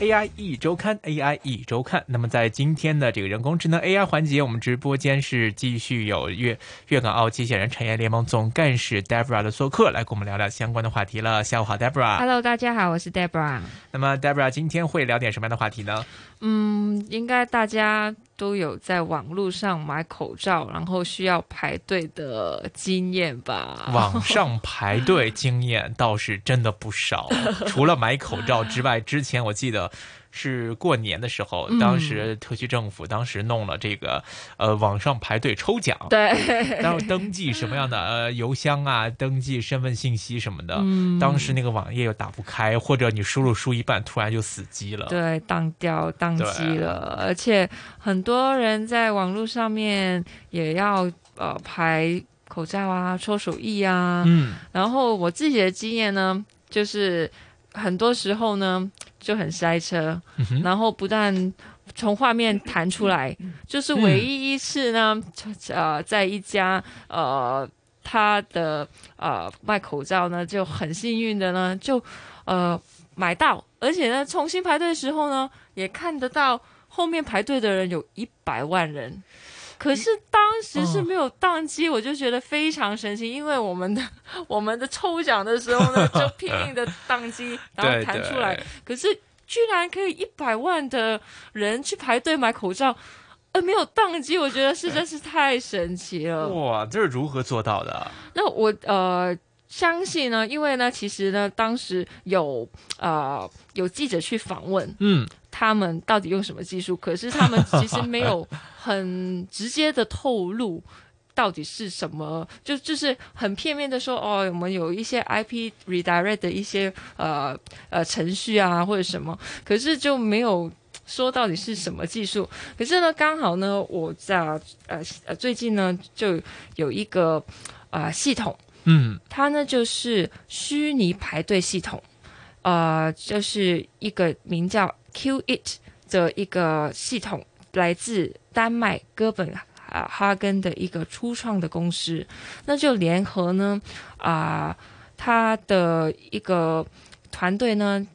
AI 一周刊，AI 一周刊。那么在今天的这个人工智能 AI 环节，我们直播间是继续有粤粤港澳机器人产业联盟总干事 Debra 的做客，来跟我们聊聊相关的话题了。下午好，Debra。Hello，大家好，我是 Debra。那么 Debra 今天会聊点什么样的话题呢？嗯，应该大家都有在网络上买口罩，然后需要排队的经验吧？网上排队经验倒是真的不少，除了买口罩之外，之前我记得。是过年的时候，当时特区政府当时弄了这个，呃，网上排队抽奖，对，然后登记什么样的呃邮箱啊，登记身份信息什么的，当时那个网页又打不开，或者你输入输一半，突然就死机了，对，当掉当机了，而且很多人在网络上面也要呃排口罩啊，抽手艺啊，嗯，然后我自己的经验呢，就是很多时候呢。就很塞车，然后不但从画面弹出来，就是唯一一次呢，呃，在一家呃他的呃卖口罩呢就很幸运的呢就呃买到，而且呢重新排队的时候呢也看得到后面排队的人有一百万人。可是当时是没有宕机，我就觉得非常神奇，因为我们的 我们的抽奖的时候呢，就拼命的宕机，然后弹出来。可是居然可以一百万的人去排队买口罩，呃，没有宕机，我觉得是真是太神奇了。哇，这是如何做到的？那我呃相信呢，因为呢，其实呢，当时有呃有记者去访问，嗯。他们到底用什么技术？可是他们其实没有很直接的透露到底是什么，就就是很片面的说哦，我们有一些 IP redirect 的一些呃呃程序啊或者什么，可是就没有说到底是什么技术。可是呢，刚好呢，我在呃呃最近呢就有一个啊系统，嗯，它呢就是虚拟排队系统，呃，就是一个名叫。Q It 的一个系统来自丹麦哥本哈根的一个初创的公司，那就联合呢啊，他的一个团队呢，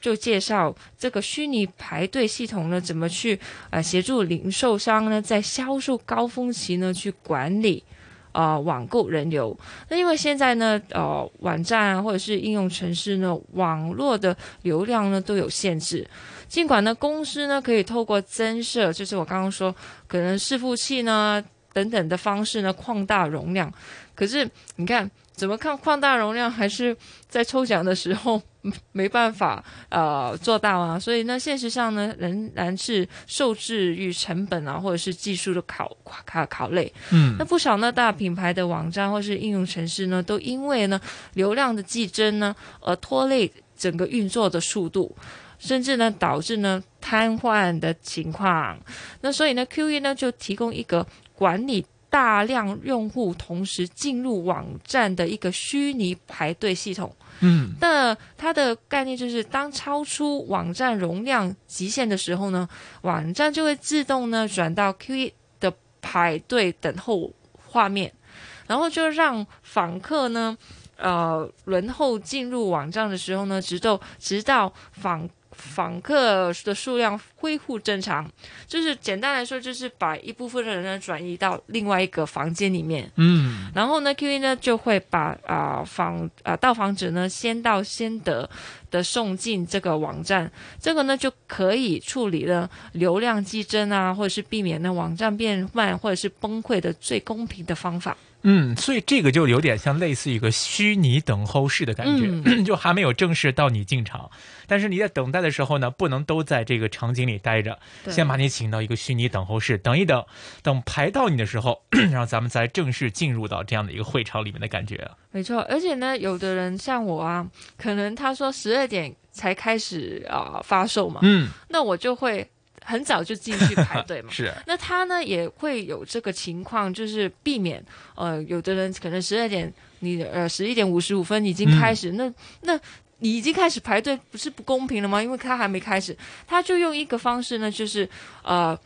就介绍这个虚拟排队系统呢，怎么去呃协助零售商呢，在销售高峰期呢去管理。呃，网购人流，那因为现在呢，呃，网站啊，或者是应用程式呢，网络的流量呢都有限制。尽管呢，公司呢可以透过增设，就是我刚刚说，可能伺服器呢等等的方式呢扩大容量，可是你看。怎么看扩大容量，还是在抽奖的时候没办法呃做到啊？所以呢，现实上呢，仍然是受制于成本啊，或者是技术的考考考类。嗯，那不少呢大品牌的网站或是应用程式呢，都因为呢流量的激增呢，而拖累整个运作的速度，甚至呢导致呢瘫痪的情况。那所以呢，Q E 呢就提供一个管理。大量用户同时进入网站的一个虚拟排队系统，嗯，那它的概念就是，当超出网站容量极限的时候呢，网站就会自动呢转到 Q E 的排队等候画面，然后就让访客呢，呃，轮候进入网站的时候呢，直到直到访。访客的数量恢复正常，就是简单来说，就是把一部分的人呢转移到另外一个房间里面。嗯，然后呢，Q E 呢就会把啊访啊到访者呢先到先得的送进这个网站，这个呢就可以处理了流量激增啊，或者是避免呢网站变慢或者是崩溃的最公平的方法。嗯，所以这个就有点像类似一个虚拟等候室的感觉，就还没有正式到你进场，但是你在等待的时候呢，不能都在这个场景里待着，先把你请到一个虚拟等候室，等一等，等排到你的时候，然后咱们再正式进入到这样的一个会场里面的感觉。没错，而且呢，有的人像我啊，可能他说十二点才开始啊发售嘛，嗯，那我就会。很早就进去排队嘛，是。那他呢也会有这个情况，就是避免呃，有的人可能十二点，你呃十一点五十五分已经开始，那那你已经开始排队，不是不公平了吗？因为他还没开始，他就用一个方式呢，就是呃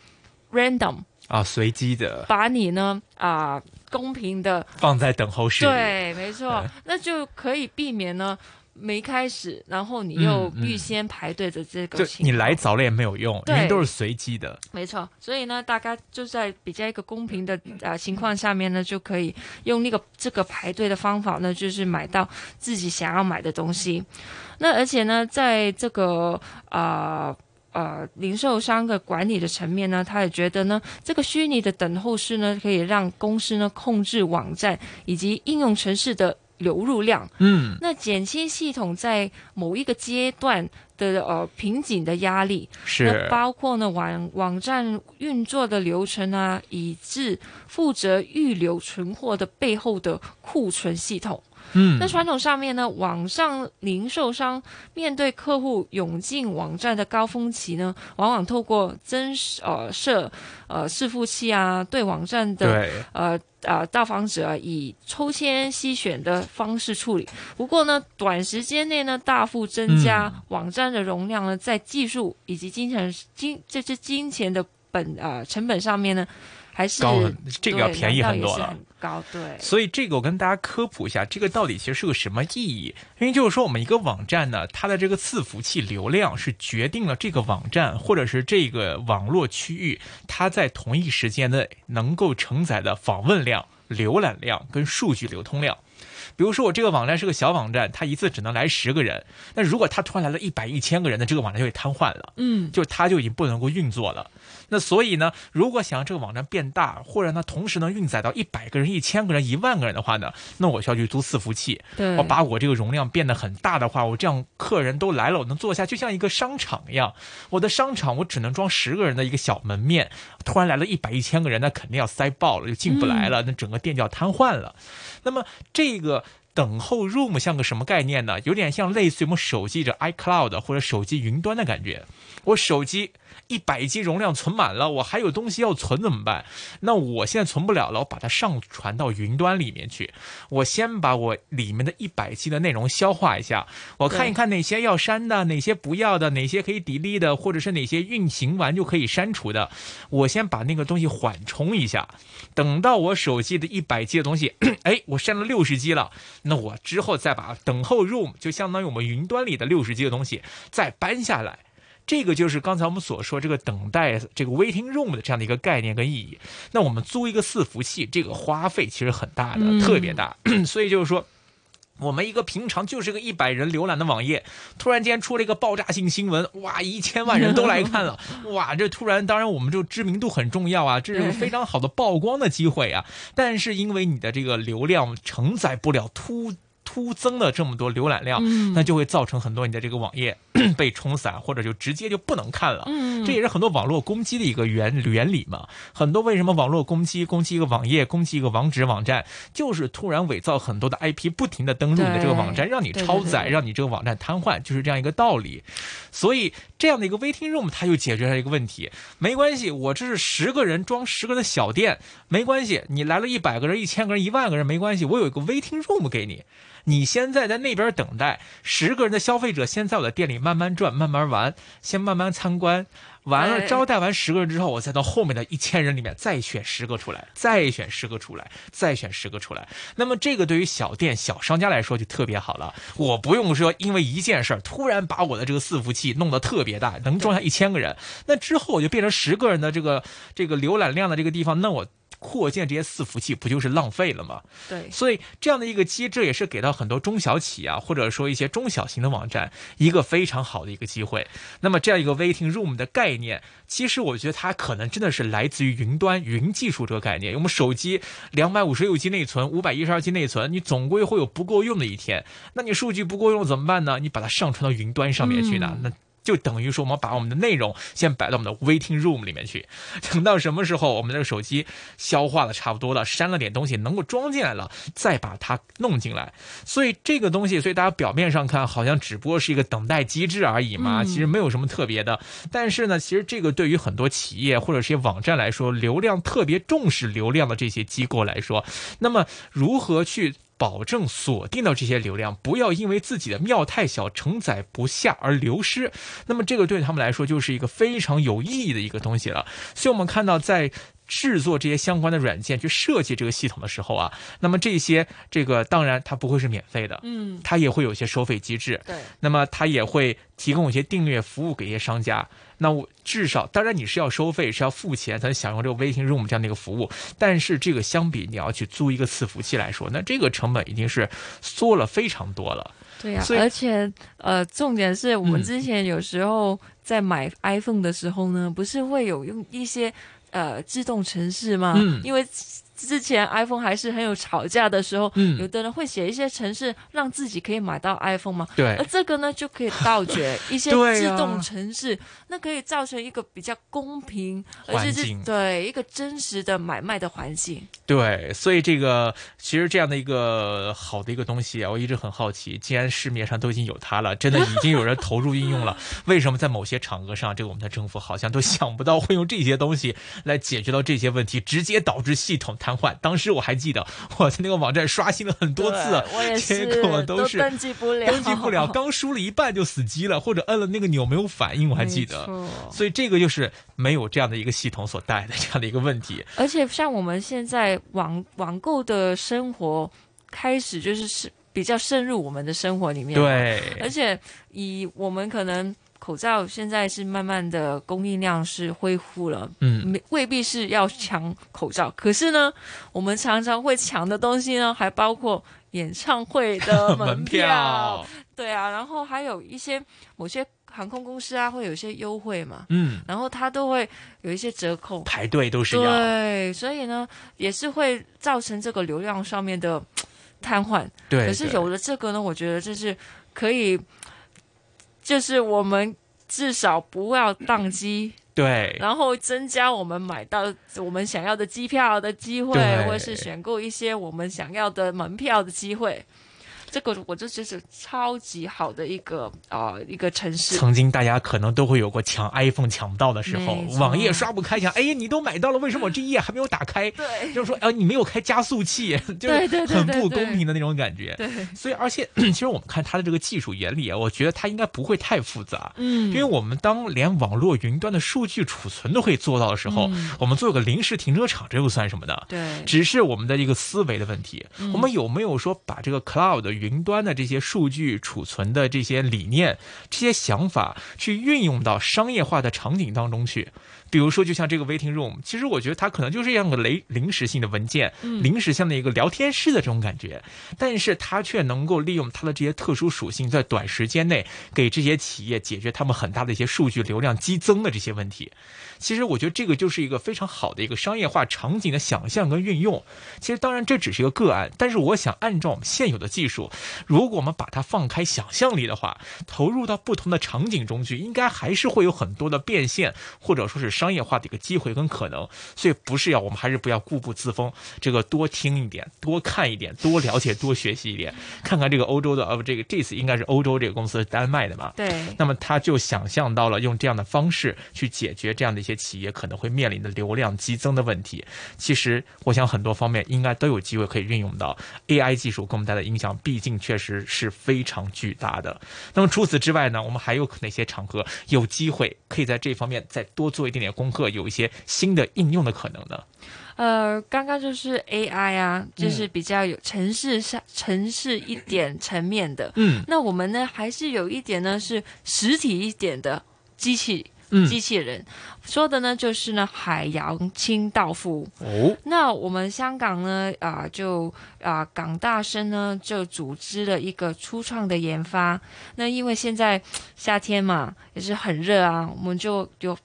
，random 啊，随机的，把你呢啊公平的放在等候室。对，没错，那就可以避免呢。没开始，然后你又预先排队的这个你来早了也没有用，因为都是随机的。没错，所以呢，大家就在比较一个公平的呃情况下面呢，就可以用那个这个排队的方法呢，就是买到自己想要买的东西。那而且呢，在这个啊。呃，零售商的管理的层面呢，他也觉得呢，这个虚拟的等候室呢，可以让公司呢控制网站以及应用程式的流入量，嗯，那减轻系统在某一个阶段的呃瓶颈的压力，是。包括呢网网站运作的流程啊，以致负责预留存货的背后的库存系统。嗯，那传统上面呢，网上零售商面对客户涌进网站的高峰期呢，往往透过增呃设呃伺服器啊，对网站的呃呃到访者以抽签吸选的方式处理。不过呢，短时间内呢，大幅增加网站的容量呢，在技术以及金钱金这些金钱的本啊成本上面呢。还是高，这个要便宜很多了。高对，所以这个我跟大家科普一下，这个到底其实是个什么意义？因为就是说，我们一个网站呢，它的这个伺服器流量是决定了这个网站或者是这个网络区域，它在同一时间内能够承载的访问量、浏览量跟数据流通量。比如说，我这个网站是个小网站，它一次只能来十个人。那如果它突然来了一百、一千个人，那这个网站就会瘫痪了。嗯，就它就已经不能够运作了。那所以呢，如果想让这个网站变大，或者它同时能运载到一百个人、一千个人、一万个人的话呢，那我需要去租伺服器。对，我把我这个容量变得很大的话，我这样客人都来了，我能坐下，就像一个商场一样。我的商场我只能装十个人的一个小门面，突然来了一百、一千个人，那肯定要塞爆了，就进不来了，那整个店就要瘫痪了。那么这个。等候 room 像个什么概念呢？有点像类似于我们手机的 iCloud 或者手机云端的感觉。我手机。一百 G 容量存满了，我还有东西要存怎么办？那我现在存不了了，我把它上传到云端里面去。我先把我里面的一百 G 的内容消化一下，我看一看哪些要删的，哪些不要的，哪些可以 delete 的，或者是哪些运行完就可以删除的。我先把那个东西缓冲一下，等到我手机的一百 G 的东西，哎，我删了六十 G 了，那我之后再把等候 room 就相当于我们云端里的六十 G 的东西再搬下来。这个就是刚才我们所说这个等待这个 waiting room 的这样的一个概念跟意义。那我们租一个伺服器，这个花费其实很大的，特别大。所以就是说，我们一个平常就是个一百人浏览的网页，突然间出了一个爆炸性新闻，哇，一千万人都来看了，哇，这突然当然我们就知名度很重要啊，这是非常好的曝光的机会啊。但是因为你的这个流量承载不了突。突增了这么多浏览量，那就会造成很多你的这个网页 被冲散，或者就直接就不能看了。这也是很多网络攻击的一个原原理嘛。很多为什么网络攻击攻击一个网页，攻击一个网址网站，就是突然伪造很多的 IP，不停的登录你的这个网站，让你超载，让你这个网站瘫痪，就是这样一个道理。所以这样的一个 waiting room，它就解决了一个问题。没关系，我这是十个人装十个的小店，没关系。你来了一百个人、一千个人、一万个人，没关系，我有一个 waiting room 给你。你现在在那边等待，十个人的消费者先在我的店里慢慢转、慢慢玩，先慢慢参观，完了招待完十个人之后，我再到后面的一千人里面再选十个出来，再选十个出来，再选十个出来。那么这个对于小店、小商家来说就特别好了，我不用说因为一件事儿突然把我的这个伺服器弄得特别大，能装下一千个人，那之后我就变成十个人的这个这个浏览量的这个地方，那我。扩建这些伺服器不就是浪费了吗？对，所以这样的一个机制也是给到很多中小企业啊，或者说一些中小型的网站一个非常好的一个机会。那么这样一个 waiting room 的概念，其实我觉得它可能真的是来自于云端云技术这个概念。我们手机两百五十六 G 内存，五百一十二 G 内存，你总归会有不够用的一天。那你数据不够用怎么办呢？你把它上传到云端上面去呢？那。就等于说，我们把我们的内容先摆到我们的 waiting room 里面去，等到什么时候我们这个手机消化的差不多了，删了点东西能够装进来了，再把它弄进来。所以这个东西，所以大家表面上看好像只不过是一个等待机制而已嘛，其实没有什么特别的。但是呢，其实这个对于很多企业或者是些网站来说，流量特别重视流量的这些机构来说，那么如何去？保证锁定到这些流量，不要因为自己的庙太小承载不下而流失。那么这个对他们来说就是一个非常有意义的一个东西了。所以我们看到在。制作这些相关的软件，去设计这个系统的时候啊，那么这些这个当然它不会是免费的，嗯，它也会有一些收费机制，对，那么它也会提供一些订阅服务给一些商家。那我至少，当然你是要收费，是要付钱才能享用这个 Waiting Room 这样的一个服务。但是这个相比你要去租一个伺服器来说，那这个成本已经是缩了非常多了。对呀，而且呃，重点是我们之前有时候在买 iPhone 的时候呢，不是会有用一些呃自动城市嘛？嗯，因为。之前 iPhone 还是很有吵架的时候，嗯，有的人会写一些程式让自己可以买到 iPhone 嘛，对，而这个呢就可以杜绝一些自动程式，那可以造成一个比较公平，而且是对一个真实的买卖的环境。对，所以这个其实这样的一个好的一个东西啊，我一直很好奇，既然市面上都已经有它了，真的已经有人投入应用了，为什么在某些场合上，这个我们的政府好像都想不到会用这些东西来解决到这些问题，直接导致系统。瘫痪。当时我还记得，我在那个网站刷新了很多次，结果都是登记不了，登记不了，刚输了一半就死机了，或者摁了那个钮没有反应，我还记得。所以这个就是没有这样的一个系统所带的这样的一个问题。而且像我们现在网网购的生活开始就是是比较深入我们的生活里面，对。而且以我们可能。口罩现在是慢慢的供应量是恢复了，嗯，没未必是要抢口罩，可是呢，我们常常会抢的东西呢，还包括演唱会的 门票，对啊，然后还有一些某些航空公司啊，会有一些优惠嘛，嗯，然后它都会有一些折扣，排队都是要，对，所以呢，也是会造成这个流量上面的瘫痪，对，可是有了这个呢，我觉得这是可以。就是我们至少不要宕机，对，然后增加我们买到我们想要的机票的机会，或者是选购一些我们想要的门票的机会。这个我就觉得超级好的一个啊一个城市。曾经大家可能都会有过抢 iPhone 抢不到的时候，网页刷不开，想哎呀你都买到了，为什么我这一页还没有打开？对，就是说啊你没有开加速器，就是很不公平的那种感觉。对，所以而且 其实我们看它的这个技术原理啊，我觉得它应该不会太复杂。嗯，因为我们当连网络云端的数据储存都可以做到的时候，我们做个临时停车场，这又算什么的？对，只是我们的一个思维的问题。我们有没有说把这个 cloud 云端的这些数据储存的这些理念、这些想法，去运用到商业化的场景当中去？比如说，就像这个 waiting room，其实我觉得它可能就是这样个临临时性的文件，临时性的一个聊天室的这种感觉，但是它却能够利用它的这些特殊属性，在短时间内给这些企业解决他们很大的一些数据流量激增的这些问题。其实我觉得这个就是一个非常好的一个商业化场景的想象跟运用。其实当然这只是一个个案，但是我想按照我们现有的技术，如果我们把它放开想象力的话，投入到不同的场景中去，应该还是会有很多的变现，或者说是商业化的一个机会跟可能。所以不是要我们还是不要固步自封，这个多听一点，多看一点，多了解，多学习一点，看看这个欧洲的呃这个这次应该是欧洲这个公司丹麦的嘛？对。那么他就想象到了用这样的方式去解决这样的一些。企业可能会面临的流量激增的问题，其实我想很多方面应该都有机会可以运用到 AI 技术给我们带来的影响，毕竟确实是非常巨大的。那么除此之外呢，我们还有哪些场合有机会可以在这方面再多做一点点功课，有一些新的应用的可能呢？呃，刚刚就是 AI 啊，就是比较有城市上城市一点层面的，嗯，那我们呢还是有一点呢是实体一点的机器。机器人说的呢，就是呢海洋清道夫。哦，那我们香港呢，啊，就啊港大生呢就组织了一个初创的研发。那因为现在夏天嘛，也是很热啊，我们就就。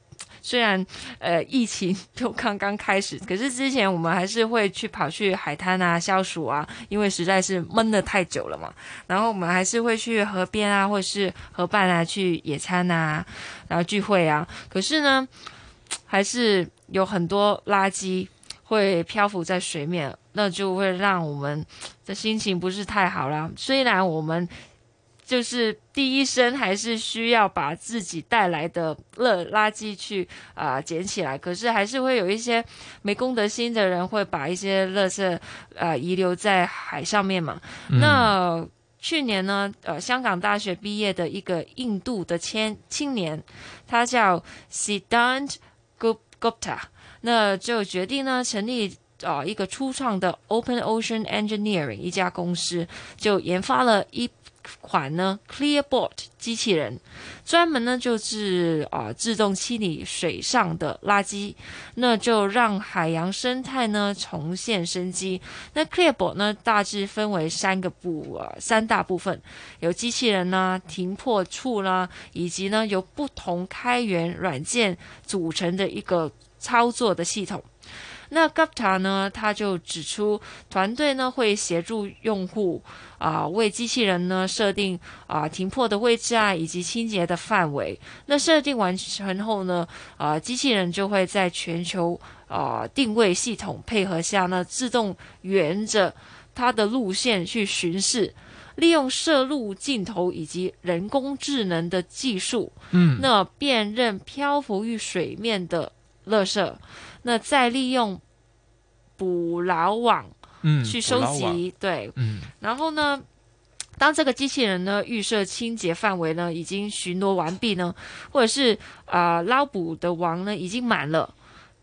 虽然呃疫情就刚刚开始，可是之前我们还是会去跑去海滩啊消暑啊，因为实在是闷的太久了嘛。然后我们还是会去河边啊，或是河畔啊去野餐啊，然后聚会啊。可是呢，还是有很多垃圾会漂浮在水面，那就会让我们的心情不是太好了。虽然我们。就是第一声还是需要把自己带来的垃垃圾去啊捡起来，可是还是会有一些没公德心的人会把一些垃圾呃遗留在海上面嘛。那去年呢，呃，香港大学毕业的一个印度的青青年，他叫 Siddhant Gupta，那就决定呢成立啊一个初创的 Open Ocean Engineering 一家公司，就研发了一。款呢，Clearbot 机器人，专门呢就是啊自动清理水上的垃圾，那就让海洋生态呢重现生机。那 Clearbot 呢大致分为三个部啊三大部分，有机器人呢、停泊处啦，以及呢由不同开源软件组成的一个操作的系统。那 Gupta 呢？他就指出，团队呢会协助用户啊，为机器人呢设定啊停泊的位置啊，以及清洁的范围。那设定完成后呢，啊，机器人就会在全球啊定位系统配合下呢，自动沿着它的路线去巡视，利用摄入镜头以及人工智能的技术，嗯，那辨认漂浮于水面的垃圾。那再利用捕捞网，嗯，去收集，对，嗯，然后呢，当这个机器人呢预设清洁范围呢已经巡逻完毕呢，或者是啊捞捕的网呢已经满了，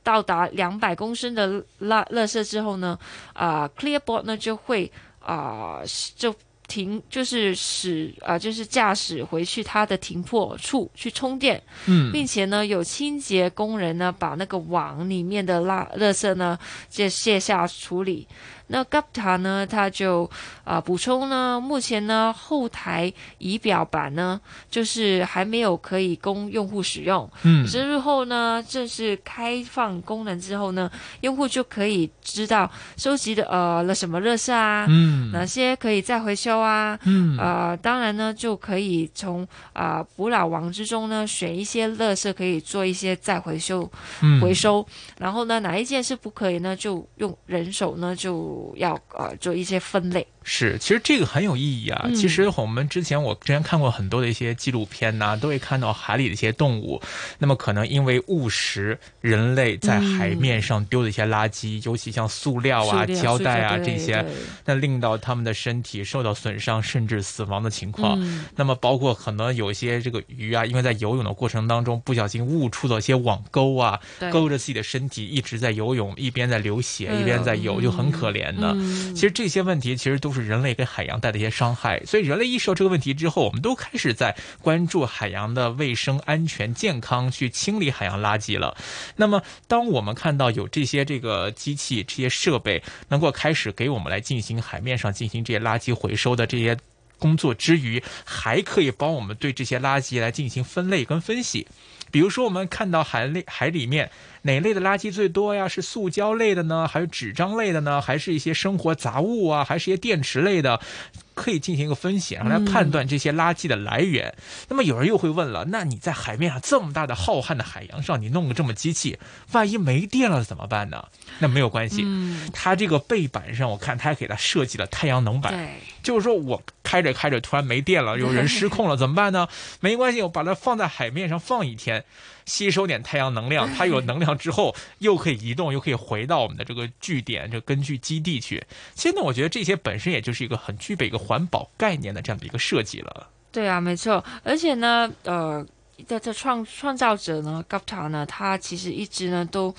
到达两百公升的垃垃圾之后呢，啊 Clearboard 呢就会啊就。停就是使啊，就是驾驶回去它的停泊处去充电，嗯，并且呢，有清洁工人呢把那个网里面的垃垃圾呢就卸下处理。那 Gupta 呢，他就啊补充呢，目前呢后台仪表板呢，就是还没有可以供用户使用。嗯，之日后呢，正式开放功能之后呢，用户就可以知道收集的呃了什么乐色啊，嗯，哪些可以再回收啊，嗯，呃，当然呢，就可以从啊捕老王之中呢选一些乐色可以做一些再回收，回收，然后呢，哪一件是不可以呢，就用人手呢就。要呃做一些分类。是，其实这个很有意义啊。其实我们之前我之前看过很多的一些纪录片呐，都会看到海里的一些动物，那么可能因为误食人类在海面上丢的一些垃圾，尤其像塑料啊、胶带啊这些，那令到他们的身体受到损伤，甚至死亡的情况。那么包括可能有些这个鱼啊，因为在游泳的过程当中不小心误触到一些网钩啊，勾着自己的身体一直在游泳，一边在流血，一边在游，就很可怜的。其实这些问题其实都是。人类给海洋带的一些伤害，所以人类意识到这个问题之后，我们都开始在关注海洋的卫生、安全、健康，去清理海洋垃圾了。那么，当我们看到有这些这个机器、这些设备能够开始给我们来进行海面上进行这些垃圾回收的这些工作之余，还可以帮我们对这些垃圾来进行分类跟分析。比如说，我们看到海里海里面。哪类的垃圾最多呀？是塑胶类的呢，还是纸张类的呢？还是一些生活杂物啊？还是一些电池类的？可以进行一个分析，然后来判断这些垃圾的来源。那么有人又会问了：那你在海面上这么大的浩瀚的海洋上，你弄个这么机器，万一没电了怎么办呢？那没有关系，它这个背板上我看它还给它设计了太阳能板，就是说我开着开着突然没电了，有人失控了 怎么办呢？没关系，我把它放在海面上放一天。吸收点太阳能量，它有能量之后又可以移动，又可以回到我们的这个据点、这根据基地去。现在我觉得这些本身也就是一个很具备一个环保概念的这样的一个设计了。对啊，没错。而且呢，呃，在这创创造者呢 g a p t a 呢，他其实一直呢都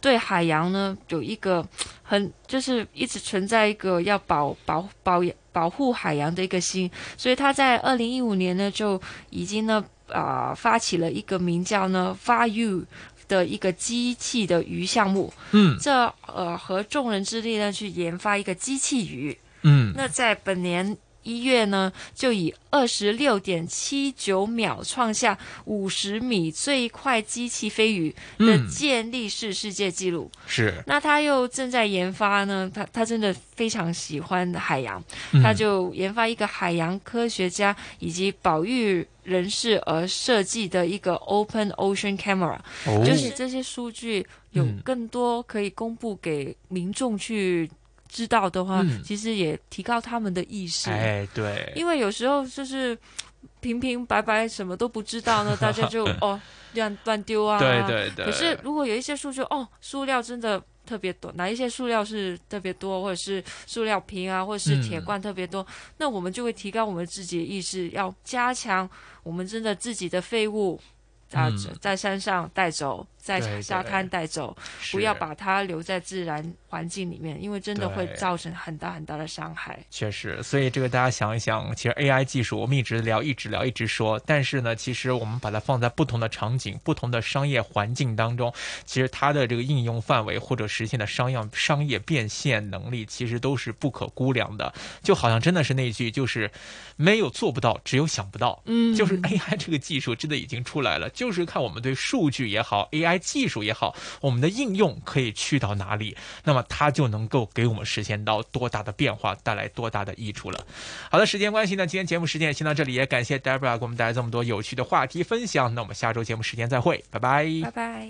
对海洋呢有一个很就是一直存在一个要保保保保护海洋的一个心，所以他在二零一五年呢就已经呢。啊，发起了一个名叫呢 “Far You” 的一个机器的鱼项目。嗯，这呃和众人之力呢去研发一个机器鱼。嗯，那在本年。一月呢，就以二十六点七九秒创下五十米最快机器飞鱼的建立式世界纪录。是。那他又正在研发呢，他他真的非常喜欢海洋，他就研发一个海洋科学家以及保育人士而设计的一个 Open Ocean Camera，就是这些数据有更多可以公布给民众去。知道的话，其实也提高他们的意识。哎，对，因为有时候就是平平白白什么都不知道呢，大家就哦乱乱丢啊。对对对。可是如果有一些数据，哦，塑料真的特别多，哪一些塑料是特别多，或者是塑料瓶啊，或者是铁罐特别多，那我们就会提高我们自己的意识，要加强我们真的自己的废物啊，在山上带走。在沙滩带走，不要把它留在自然环境里面，因为真的会造成很大很大的伤害。确实，所以这个大家想一想，其实 AI 技术我们一直聊，一直聊，一直说，但是呢，其实我们把它放在不同的场景、不同的商业环境当中，其实它的这个应用范围或者实现的商业商业变现能力，其实都是不可估量的。就好像真的是那句，就是没有做不到，只有想不到。嗯，就是 AI 这个技术真的已经出来了，就是看我们对数据也好，AI。技术也好，我们的应用可以去到哪里，那么它就能够给我们实现到多大的变化，带来多大的益处了。好的，时间关系呢，今天节目时间先到这里，也感谢 Debra 给我们带来这么多有趣的话题分享。那我们下周节目时间再会，拜拜，拜拜。